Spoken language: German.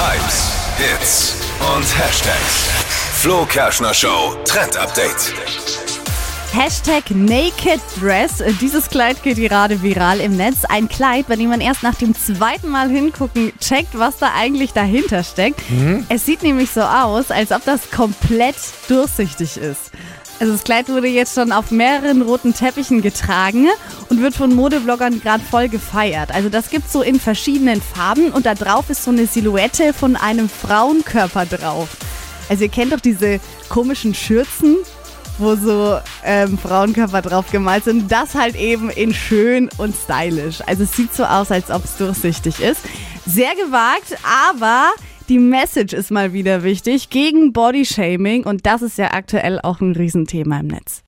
Hypes, Hits und Hashtags. Flo Kerschner Show Trend Update. Hashtag Naked Dress. Dieses Kleid geht gerade viral im Netz. Ein Kleid, bei dem man erst nach dem zweiten Mal hingucken checkt, was da eigentlich dahinter steckt. Es sieht nämlich so aus, als ob das komplett durchsichtig ist. Also das Kleid wurde jetzt schon auf mehreren roten Teppichen getragen und wird von Modebloggern gerade voll gefeiert. Also das gibt's so in verschiedenen Farben und da drauf ist so eine Silhouette von einem Frauenkörper drauf. Also ihr kennt doch diese komischen Schürzen, wo so ähm, Frauenkörper drauf gemalt sind. Das halt eben in schön und stylisch. Also es sieht so aus, als ob es durchsichtig ist. Sehr gewagt, aber die Message ist mal wieder wichtig gegen Bodyshaming und das ist ja aktuell auch ein Riesenthema im Netz.